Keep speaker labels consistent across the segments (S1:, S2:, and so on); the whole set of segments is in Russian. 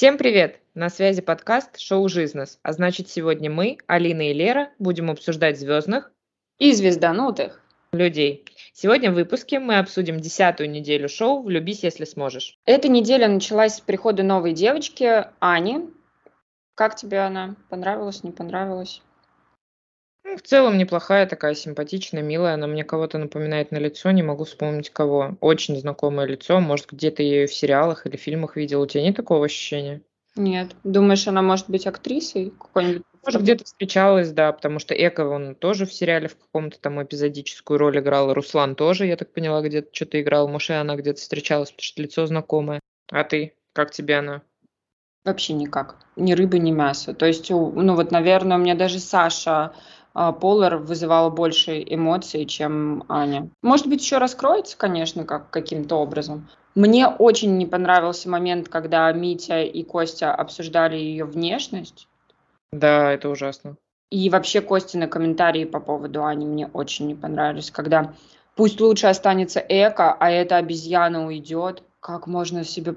S1: Всем привет! На связи подкаст «Шоу Жизнес», а значит сегодня мы, Алина и Лера, будем обсуждать звездных
S2: и звезданутых
S1: людей. Сегодня в выпуске мы обсудим десятую неделю шоу «Влюбись, если сможешь».
S2: Эта неделя началась с прихода новой девочки Ани. Как тебе она? Понравилась, не понравилась?
S1: Ну, в целом неплохая, такая симпатичная, милая. Она мне кого-то напоминает на лицо, не могу вспомнить кого. Очень знакомое лицо. Может, где-то ее в сериалах или фильмах видел. У тебя нет такого ощущения?
S2: Нет. Думаешь, она может быть актрисой какой-нибудь?
S1: Может, где-то встречалась, да, потому что Эко, он тоже в сериале в каком-то там эпизодическую роль играл. Руслан тоже, я так поняла, где-то что-то играл. Может, она где-то встречалась, потому что лицо знакомое. А ты? Как тебе она?
S2: Вообще никак. Ни рыбы, ни мяса. То есть, ну вот, наверное, у меня даже Саша Полар вызывала больше эмоций, чем Аня. Может быть, еще раскроется, конечно, как каким-то образом. Мне очень не понравился момент, когда Митя и Костя обсуждали ее внешность.
S1: Да, это ужасно.
S2: И вообще Костины комментарии по поводу Ани мне очень не понравились, когда пусть лучше останется эко, а эта обезьяна уйдет. Как можно себе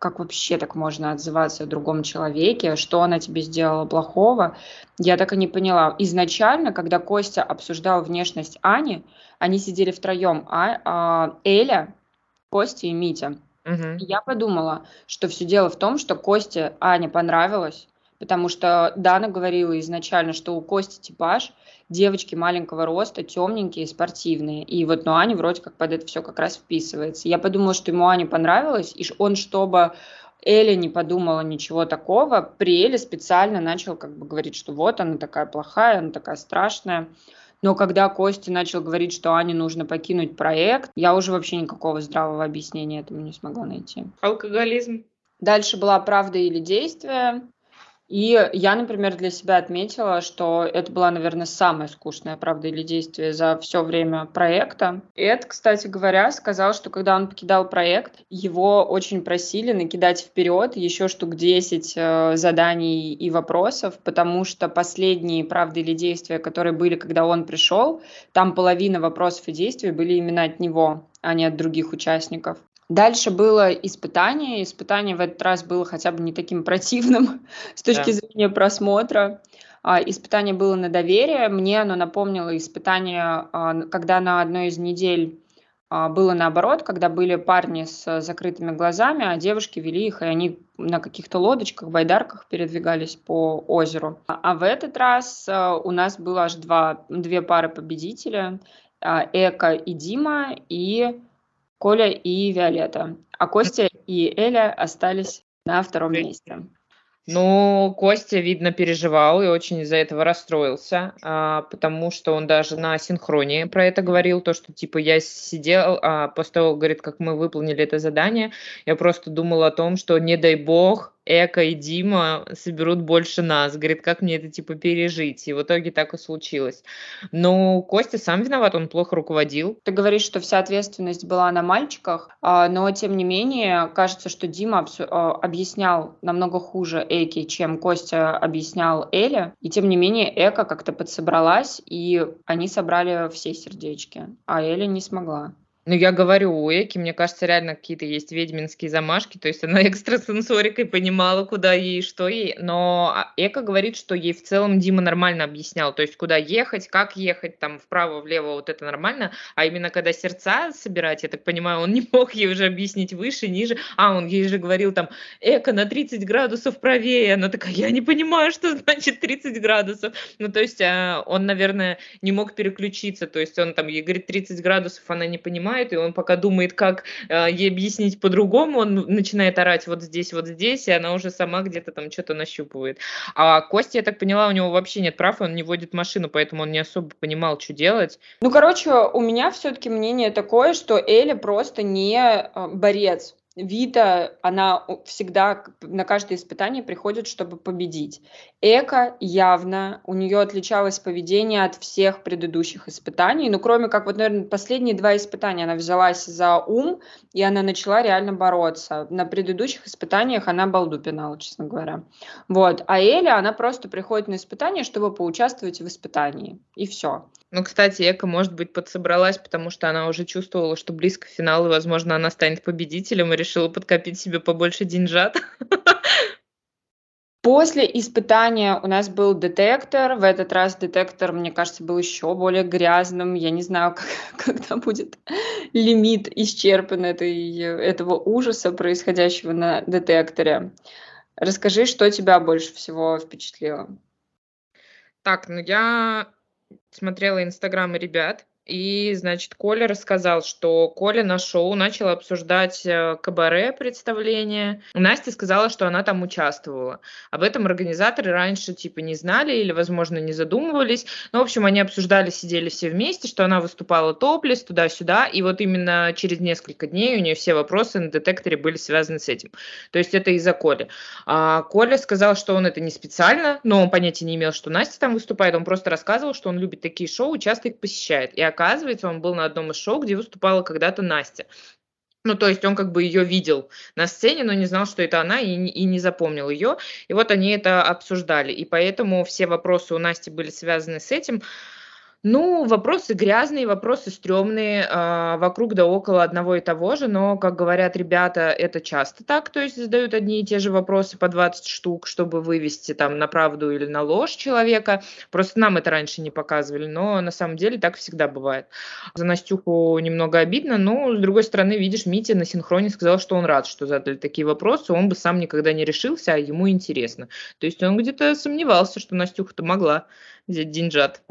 S2: как вообще так можно отзываться о другом человеке, что она тебе сделала плохого, я так и не поняла. Изначально, когда Костя обсуждал внешность Ани, они сидели втроем, а, а Эля, Костя и Митя. Угу. Я подумала, что все дело в том, что Косте Аня понравилась, потому что Дана говорила изначально, что у Кости типаж – девочки маленького роста, темненькие, спортивные. И вот, ну, Аня вроде как под это все как раз вписывается. Я подумала, что ему Аня понравилось, и он, чтобы Эля не подумала ничего такого, при Эле специально начал как бы говорить, что вот она такая плохая, она такая страшная. Но когда Костя начал говорить, что Ане нужно покинуть проект, я уже вообще никакого здравого объяснения этому не смогла найти.
S1: Алкоголизм.
S2: Дальше была правда или действие. И я, например, для себя отметила, что это была, наверное, самая скучная правда или действие за все время проекта. Эд, кстати говоря, сказал, что когда он покидал проект, его очень просили накидать вперед еще штук 10 э, заданий и вопросов, потому что последние правды или действия, которые были, когда он пришел, там половина вопросов и действий были именно от него, а не от других участников. Дальше было испытание. Испытание в этот раз было хотя бы не таким противным с точки да. зрения просмотра. А, испытание было на доверие. Мне оно напомнило испытание, а, когда на одной из недель а, было наоборот, когда были парни с закрытыми глазами, а девушки вели их, и они на каких-то лодочках, байдарках передвигались по озеру. А в этот раз у нас было аж два, две пары победителя, Эка и Дима, и Коля и Виолетта. А Костя и Эля остались на втором месте.
S1: Ну, Костя, видно, переживал и очень из-за этого расстроился, а, потому что он даже на синхроне про это говорил, то, что, типа, я сидел, а, после того, говорит, как мы выполнили это задание, я просто думал о том, что, не дай бог, Эко и Дима соберут больше нас. Говорит, как мне это типа пережить? И в итоге так и случилось. Но Костя сам виноват, он плохо руководил.
S2: Ты говоришь, что вся ответственность была на мальчиках, а, но тем не менее, кажется, что Дима а, объяснял намного хуже Эки, чем Костя объяснял Эле. И тем не менее, Эка как-то подсобралась, и они собрали все сердечки, а Эля не смогла.
S1: Ну, я говорю, у Эки, мне кажется, реально какие-то есть ведьминские замашки, то есть она экстрасенсорикой понимала, куда ей, что ей, но а, Эка говорит, что ей в целом Дима нормально объяснял, то есть куда ехать, как ехать, там вправо, влево, вот это нормально, а именно когда сердца собирать, я так понимаю, он не мог ей уже объяснить выше, ниже, а он ей же говорил там, Эка на 30 градусов правее, она такая, я не понимаю, что значит 30 градусов, ну, то есть а, он, наверное, не мог переключиться, то есть он там ей говорит 30 градусов, она не понимает, понимает, и он пока думает, как э, ей объяснить по-другому, он начинает орать вот здесь, вот здесь, и она уже сама где-то там что-то нащупывает. А Костя, я так поняла, у него вообще нет прав, он не водит машину, поэтому он не особо понимал, что делать.
S2: Ну, короче, у меня все-таки мнение такое, что Эля просто не э, борец. Вита, она всегда на каждое испытание приходит, чтобы победить. Эко явно, у нее отличалось поведение от всех предыдущих испытаний, ну, кроме как, вот, наверное, последние два испытания она взялась за ум, и она начала реально бороться. На предыдущих испытаниях она балду пинала, честно говоря. Вот. А Эля, она просто приходит на испытание, чтобы поучаствовать в испытании, и все.
S1: Ну, кстати, Эка, может быть, подсобралась, потому что она уже чувствовала, что близко к финалу, и, возможно, она станет победителем и решила подкопить себе побольше деньжат.
S2: После испытания у нас был детектор. В этот раз детектор, мне кажется, был еще более грязным. Я не знаю, как, когда будет лимит исчерпан этой, этого ужаса, происходящего на детекторе. Расскажи, что тебя больше всего впечатлило?
S1: Так, ну я смотрела инстаграмы ребят, и, значит, Коля рассказал, что Коля на шоу начал обсуждать э, кабаре представление. Настя сказала, что она там участвовала. Об этом организаторы раньше типа не знали или, возможно, не задумывались. Ну, в общем, они обсуждали, сидели все вместе, что она выступала топлес туда-сюда. И вот именно через несколько дней у нее все вопросы на детекторе были связаны с этим. То есть это из-за Коли. А Коля сказал, что он это не специально, но он понятия не имел, что Настя там выступает. Он просто рассказывал, что он любит такие шоу часто их посещает. И оказывается, он был на одном из шоу, где выступала когда-то Настя. Ну, то есть он как бы ее видел на сцене, но не знал, что это она, и, и не запомнил ее. И вот они это обсуждали. И поэтому все вопросы у Насти были связаны с этим. Ну, вопросы грязные, вопросы стрёмные, а, вокруг да около одного и того же, но, как говорят ребята, это часто так, то есть задают одни и те же вопросы по 20 штук, чтобы вывести там на правду или на ложь человека. Просто нам это раньше не показывали, но на самом деле так всегда бывает. За Настюху немного обидно, но, с другой стороны, видишь, Митя на синхроне сказал, что он рад, что задали такие вопросы, он бы сам никогда не решился, а ему интересно. То есть он где-то сомневался, что Настюха-то могла взять деньжат.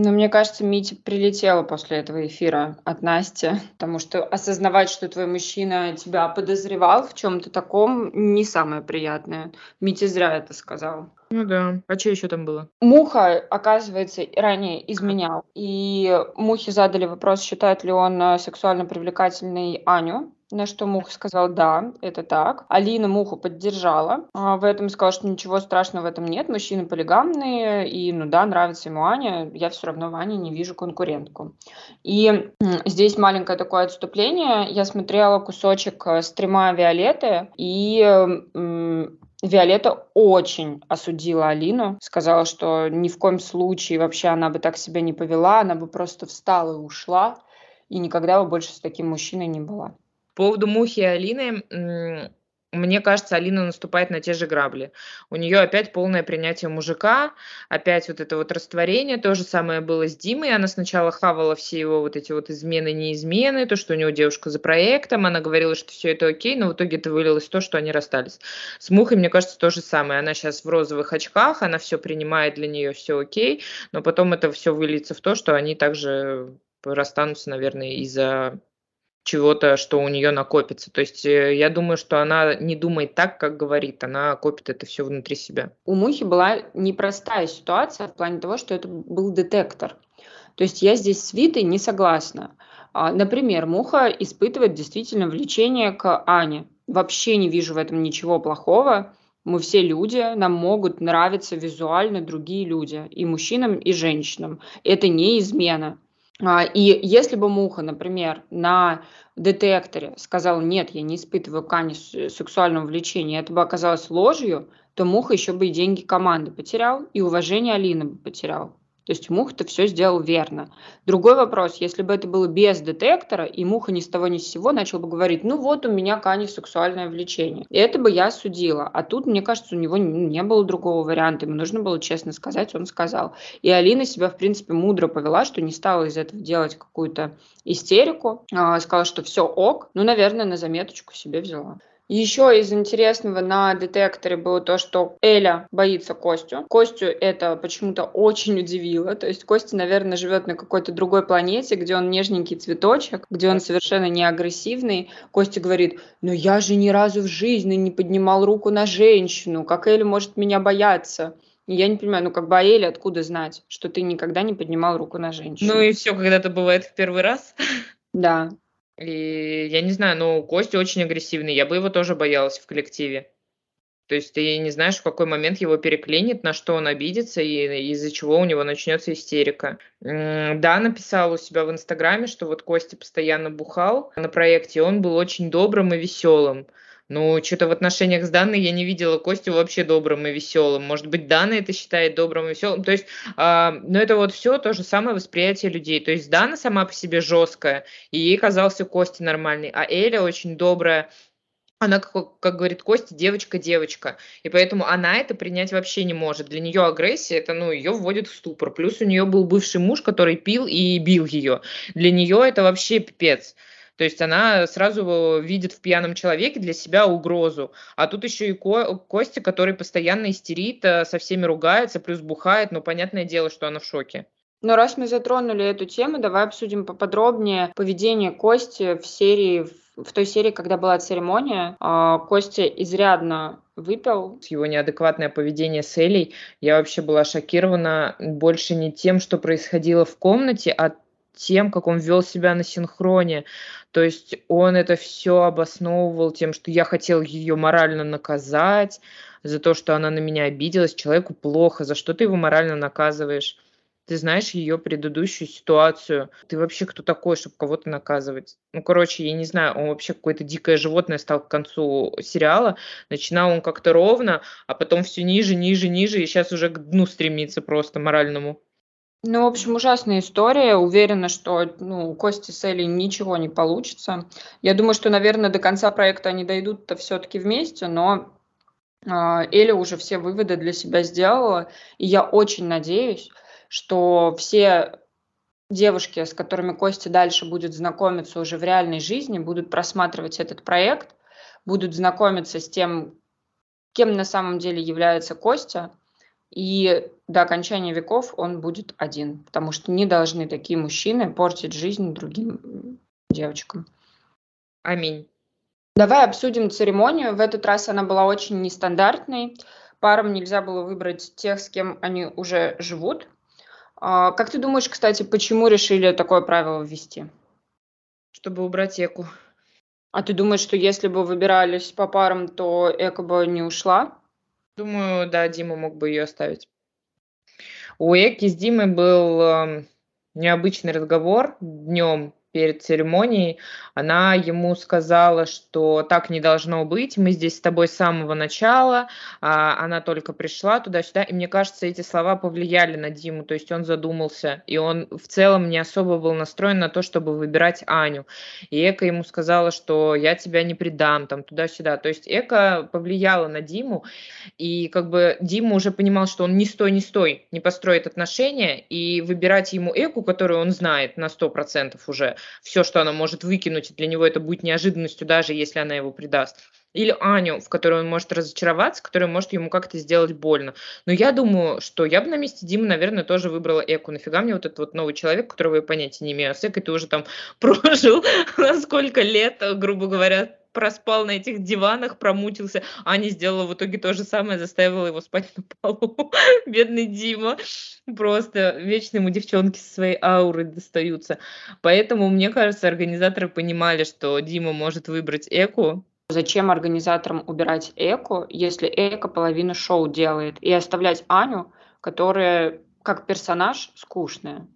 S2: Ну, мне кажется, Митя прилетела после этого эфира от Насти, потому что осознавать, что твой мужчина тебя подозревал в чем-то таком, не самое приятное. Митя зря это сказал.
S1: Ну да. А что еще там было?
S2: Муха, оказывается, ранее изменял. И Мухе задали вопрос, считает ли он э, сексуально привлекательной Аню. На что Муха сказал, да, это так. Алина Муху поддержала а, в этом, сказала, что ничего страшного в этом нет, мужчины полигамные, и, ну да, нравится ему Аня, я все равно в Ане не вижу конкурентку. И здесь маленькое такое отступление. Я смотрела кусочек э, стрима Виолетты, и Виолетта очень осудила Алину, сказала, что ни в коем случае вообще она бы так себя не повела, она бы просто встала и ушла, и никогда бы больше с таким мужчиной не была.
S1: По поводу Мухи и Алины, мне кажется, Алина наступает на те же грабли. У нее опять полное принятие мужика, опять вот это вот растворение. То же самое было с Димой. Она сначала хавала все его вот эти вот измены, неизмены, то, что у него девушка за проектом. Она говорила, что все это окей, но в итоге это вылилось то, что они расстались. С Мухой, мне кажется, то же самое. Она сейчас в розовых очках, она все принимает, для нее все окей, но потом это все выльется в то, что они также расстанутся, наверное, из-за чего-то, что у нее накопится. То есть э, я думаю, что она не думает так, как говорит, она копит это все внутри себя.
S2: У Мухи была непростая ситуация в плане того, что это был детектор. То есть я здесь с Витой не согласна. А, например, Муха испытывает действительно влечение к Ане. Вообще не вижу в этом ничего плохого. Мы все люди, нам могут нравиться визуально другие люди, и мужчинам, и женщинам. Это не измена. А, и если бы Муха, например, на детекторе сказал, нет, я не испытываю к Ане сексуального влечения, это бы оказалось ложью, то Муха еще бы и деньги команды потерял, и уважение Алины бы потерял. То есть Муха-то все сделал верно. Другой вопрос, если бы это было без детектора, и Муха ни с того ни с сего начал бы говорить, ну вот у меня к Ане сексуальное влечение. И это бы я судила. А тут, мне кажется, у него не было другого варианта. Ему нужно было честно сказать, он сказал. И Алина себя, в принципе, мудро повела, что не стала из этого делать какую-то истерику. А, сказала, что все ок. Ну, наверное, на заметочку себе взяла. Еще из интересного на детекторе было то, что Эля боится Костю. Костю это почему-то очень удивило. То есть Костя, наверное, живет на какой-то другой планете, где он нежненький цветочек, где он совершенно не агрессивный. Костя говорит, ну я же ни разу в жизни не поднимал руку на женщину. Как Эля может меня бояться? Я не понимаю, ну как бы а Эля откуда знать, что ты никогда не поднимал руку на женщину?
S1: Ну и все когда-то бывает в первый раз.
S2: Да,
S1: и я не знаю, но Костя очень агрессивный, я бы его тоже боялась в коллективе. То есть ты не знаешь, в какой момент его переклинит, на что он обидится и из-за чего у него начнется истерика. Да, написал у себя в Инстаграме, что вот Костя постоянно бухал на проекте, он был очень добрым и веселым. Ну, что-то в отношениях с Данной я не видела Костю вообще добрым и веселым. Может быть, Дана это считает добрым и веселым. То есть, э, ну, это вот все то же самое восприятие людей. То есть, Дана сама по себе жесткая, и ей казался Костя нормальный, а Эля очень добрая, она, как, как говорит Костя, девочка-девочка. И поэтому она это принять вообще не может. Для нее агрессия, это, ну, ее вводит в ступор. Плюс у нее был бывший муж, который пил и бил ее. Для нее это вообще пипец. То есть она сразу видит в пьяном человеке для себя угрозу. А тут еще и Ко- Костя, который постоянно истерит, э, со всеми ругается, плюс бухает. Ну, понятное дело, что она в шоке.
S2: Но раз мы затронули эту тему, давай обсудим поподробнее поведение Кости в серии, в той серии, когда была церемония. А, Костя изрядно выпил.
S1: Его неадекватное поведение с Элей, я вообще была шокирована больше не тем, что происходило в комнате, а тем, как он вел себя на синхроне. То есть он это все обосновывал тем, что я хотел ее морально наказать за то, что она на меня обиделась. Человеку плохо, за что ты его морально наказываешь? ты знаешь ее предыдущую ситуацию. Ты вообще кто такой, чтобы кого-то наказывать? Ну, короче, я не знаю, он вообще какое-то дикое животное стал к концу сериала. Начинал он как-то ровно, а потом все ниже, ниже, ниже, и сейчас уже к дну стремится просто моральному.
S2: Ну, в общем, ужасная история. Уверена, что ну, у Кости с Элей ничего не получится. Я думаю, что, наверное, до конца проекта они дойдут-то все-таки вместе, но э, Эля уже все выводы для себя сделала. И я очень надеюсь, что все девушки, с которыми Костя дальше будет знакомиться уже в реальной жизни, будут просматривать этот проект, будут знакомиться с тем, кем на самом деле является Костя, и до окончания веков он будет один, потому что не должны такие мужчины портить жизнь другим девочкам.
S1: Аминь.
S2: Давай обсудим церемонию. В этот раз она была очень нестандартной. Парам нельзя было выбрать тех, с кем они уже живут. А, как ты думаешь, кстати, почему решили такое правило ввести?
S1: Чтобы убрать Эку.
S2: А ты думаешь, что если бы выбирались по парам, то Эка бы не ушла?
S1: Думаю, да, Дима мог бы ее оставить. У Эки с Димой был э, необычный разговор днем перед церемонией, она ему сказала, что так не должно быть, мы здесь с тобой с самого начала, а она только пришла туда-сюда, и мне кажется, эти слова повлияли на Диму, то есть он задумался, и он в целом не особо был настроен на то, чтобы выбирать Аню. И Эка ему сказала, что я тебя не предам, там, туда-сюда. То есть Эка повлияла на Диму, и как бы Дима уже понимал, что он не стой, не стой, не построит отношения, и выбирать ему Эку, которую он знает на 100% уже, все, что она может выкинуть, и для него это будет неожиданностью, даже если она его предаст. Или Аню, в которой он может разочароваться, которая может ему как-то сделать больно. Но я думаю, что я бы на месте Димы, наверное, тоже выбрала Эку. Нафига мне вот этот вот новый человек, которого я понятия не имею. А с Экой ты уже там прожил на сколько лет, грубо говоря, проспал на этих диванах, промутился. Аня сделала в итоге то же самое, заставила его спать на полу. Бедный Дима. Просто вечно ему девчонки со своей аурой достаются. Поэтому, мне кажется, организаторы понимали, что Дима может выбрать Эку,
S2: Зачем организаторам убирать Эку, если Эко половину шоу делает, и оставлять Аню, которая как персонаж скучная?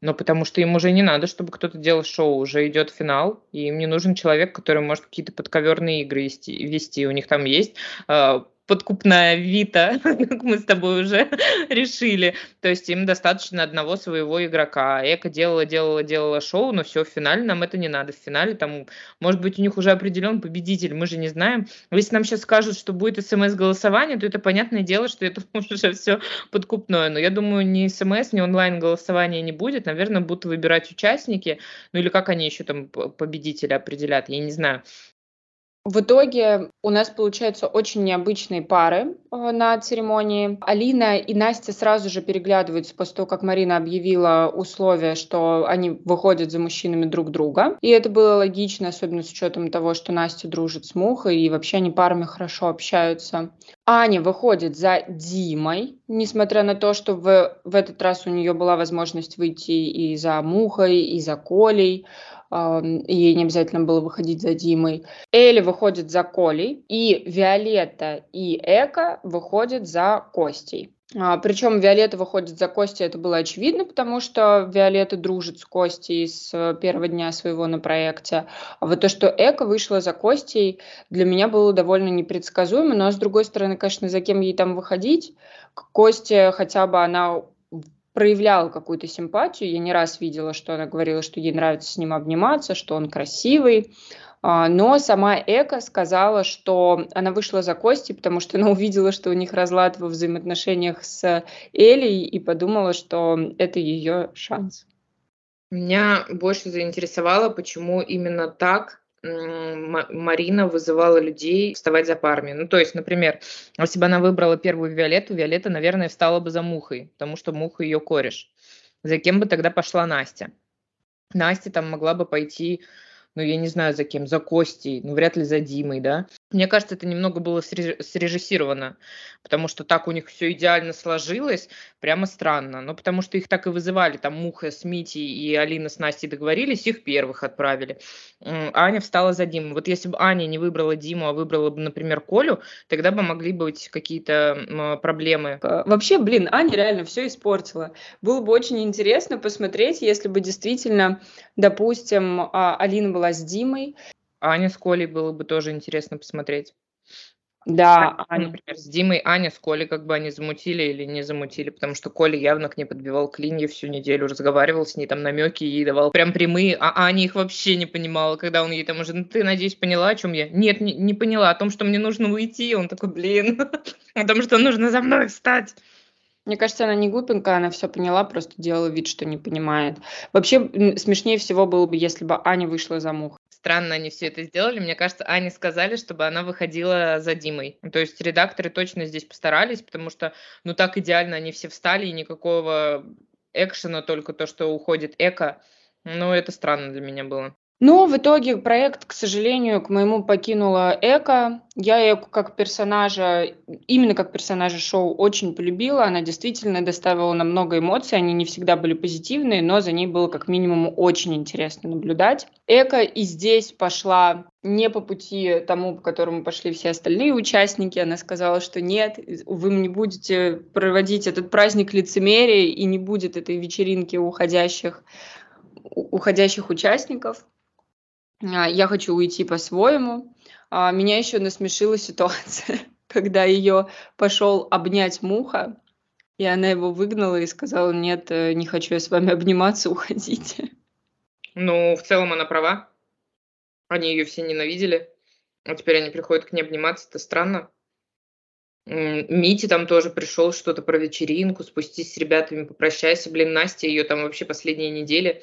S1: Но потому что им уже не надо, чтобы кто-то делал шоу, уже идет финал, и им не нужен человек, который может какие-то подковерные игры вести. У них там есть э, подкупная Вита, как мы с тобой уже решили. То есть им достаточно одного своего игрока. Эка делала, делала, делала шоу, но все, в финале нам это не надо. В финале там, может быть, у них уже определен победитель, мы же не знаем. Если нам сейчас скажут, что будет смс-голосование, то это понятное дело, что это уже все подкупное. Но я думаю, ни смс, ни онлайн-голосования не будет. Наверное, будут выбирать участники. Ну или как они еще там победителя определят, я не знаю.
S2: В итоге у нас получаются очень необычные пары э, на церемонии. Алина и Настя сразу же переглядываются после того, как Марина объявила условия, что они выходят за мужчинами друг друга. И это было логично, особенно с учетом того, что Настя дружит с Мухой, и вообще они парами хорошо общаются. Аня выходит за Димой, несмотря на то, что в, в этот раз у нее была возможность выйти и за Мухой, и за Колей ей не обязательно было выходить за Димой. Элли выходит за Колей, и Виолетта и Эка выходят за Костей. А, причем Виолетта выходит за Костей, это было очевидно, потому что Виолетта дружит с Костей с первого дня своего на проекте. А вот то, что Эка вышла за Костей, для меня было довольно непредсказуемо, но с другой стороны, конечно, за кем ей там выходить? К Косте хотя бы она проявляла какую-то симпатию. Я не раз видела, что она говорила, что ей нравится с ним обниматься, что он красивый. А, но сама Эка сказала, что она вышла за Кости, потому что она увидела, что у них разлад во взаимоотношениях с Элей и подумала, что это ее шанс.
S1: Меня больше заинтересовало, почему именно так Марина вызывала людей вставать за парами. Ну, то есть, например, если бы она выбрала первую Виолетту, Виолетта, наверное, встала бы за Мухой, потому что Муха ее кореш. За кем бы тогда пошла Настя? Настя там могла бы пойти ну, я не знаю, за кем, за Костей, ну, вряд ли за Димой, да. Мне кажется, это немного было срежиссировано, потому что так у них все идеально сложилось, прямо странно. Ну, потому что их так и вызывали, там Муха с Митей и Алина с Настей договорились, их первых отправили. Аня встала за Диму. Вот если бы Аня не выбрала Диму, а выбрала бы, например, Колю, тогда бы могли быть какие-то проблемы.
S2: А, вообще, блин, Аня реально все испортила. Было бы очень интересно посмотреть, если бы действительно, допустим, а, Алина была с Димой,
S1: Аня с Колей было бы тоже интересно посмотреть.
S2: Да,
S1: Аня, например, с Димой, Аня с Колей, как бы они замутили или не замутили, потому что Коля явно к ней подбивал клинья всю неделю, разговаривал с ней, там намеки ей давал прям прямые, а Аня их вообще не понимала, когда он ей там уже, ну ты, надеюсь, поняла, о чем я? Нет, не, не поняла, о том, что мне нужно уйти, он такой, блин, о том, что нужно за мной встать.
S2: Мне кажется, она не глупенькая, она все поняла, просто делала вид, что не понимает. Вообще, смешнее всего было бы, если бы Аня вышла за мух
S1: странно они все это сделали. Мне кажется, Ане сказали, чтобы она выходила за Димой. То есть редакторы точно здесь постарались, потому что, ну, так идеально они все встали, и никакого экшена, только то, что уходит эко. Ну, это странно для меня было.
S2: Но в итоге проект, к сожалению, к моему покинула Эко. Я Эку как персонажа, именно как персонажа шоу очень полюбила. Она действительно доставила нам много эмоций. Они не всегда были позитивные, но за ней было как минимум очень интересно наблюдать. Эко и здесь пошла не по пути тому, по которому пошли все остальные участники. Она сказала, что нет, вы не будете проводить этот праздник лицемерия и не будет этой вечеринки уходящих уходящих участников. А, я хочу уйти по-своему. А, меня еще насмешила ситуация, когда ее пошел обнять муха, и она его выгнала и сказала, нет, э, не хочу я с вами обниматься, уходите.
S1: Ну, в целом она права. Они ее все ненавидели. А теперь они приходят к ней обниматься, это странно. Мити там тоже пришел что-то про вечеринку, спустись с ребятами, попрощайся. Блин, Настя ее там вообще последние недели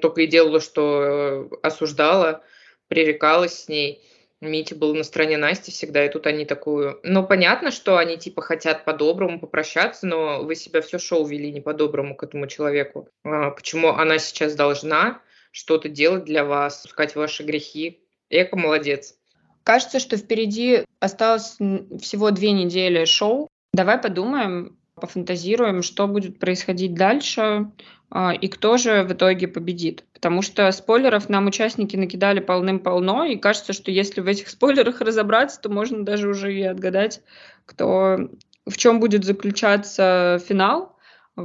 S1: только и делала, что э, осуждала, пререкалась с ней. Мити был на стороне Насти всегда, и тут они такую... Ну, понятно, что они типа хотят по-доброму попрощаться, но вы себя все шоу вели не по-доброму к этому человеку. А, почему она сейчас должна что-то делать для вас, пускать ваши грехи? Эко молодец.
S2: Кажется, что впереди осталось всего две недели шоу. Давай подумаем, пофантазируем, что будет происходить дальше. А, и кто же в итоге победит. Потому что спойлеров нам участники накидали полным-полно, и кажется, что если в этих спойлерах разобраться, то можно даже уже и отгадать, кто, в чем будет заключаться финал,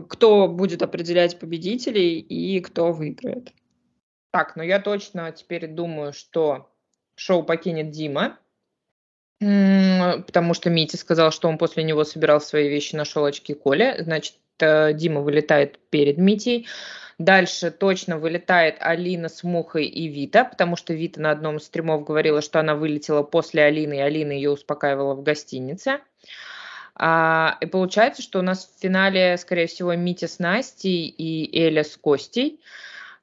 S2: кто будет определять победителей и кто выиграет.
S1: Так, ну я точно теперь думаю, что шоу покинет Дима, потому что Митя сказал, что он после него собирал свои вещи, нашел очки Коля. Значит, Дима вылетает перед Митей. Дальше точно вылетает Алина с Мухой и Вита, потому что Вита на одном из стримов говорила, что она вылетела после Алины, и Алина ее успокаивала в гостинице. А, и получается, что у нас в финале, скорее всего, Митя с Настей и Эля с Костей.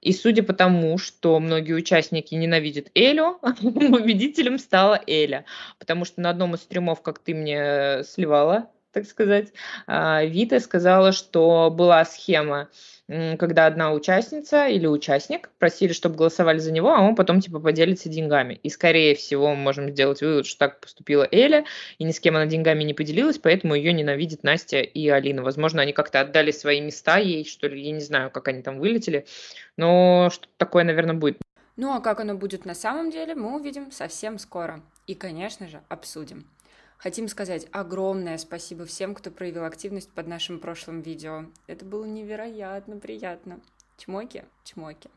S1: И судя по тому, что многие участники ненавидят Элю, победителем стала Эля. Потому что на одном из стримов, как ты мне сливала так сказать, а, Вита сказала, что была схема, когда одна участница или участник просили, чтобы голосовали за него, а он потом типа поделится деньгами. И скорее всего мы можем сделать вывод, что так поступила Эля, и ни с кем она деньгами не поделилась, поэтому ее ненавидит Настя и Алина. Возможно, они как-то отдали свои места ей, что ли, я не знаю, как они там вылетели, но что-то такое, наверное, будет.
S2: Ну а как оно будет на самом деле, мы увидим совсем скоро. И, конечно же, обсудим. Хотим сказать огромное спасибо всем, кто проявил активность под нашим прошлым видео. Это было невероятно приятно. Чмоки, чмоки.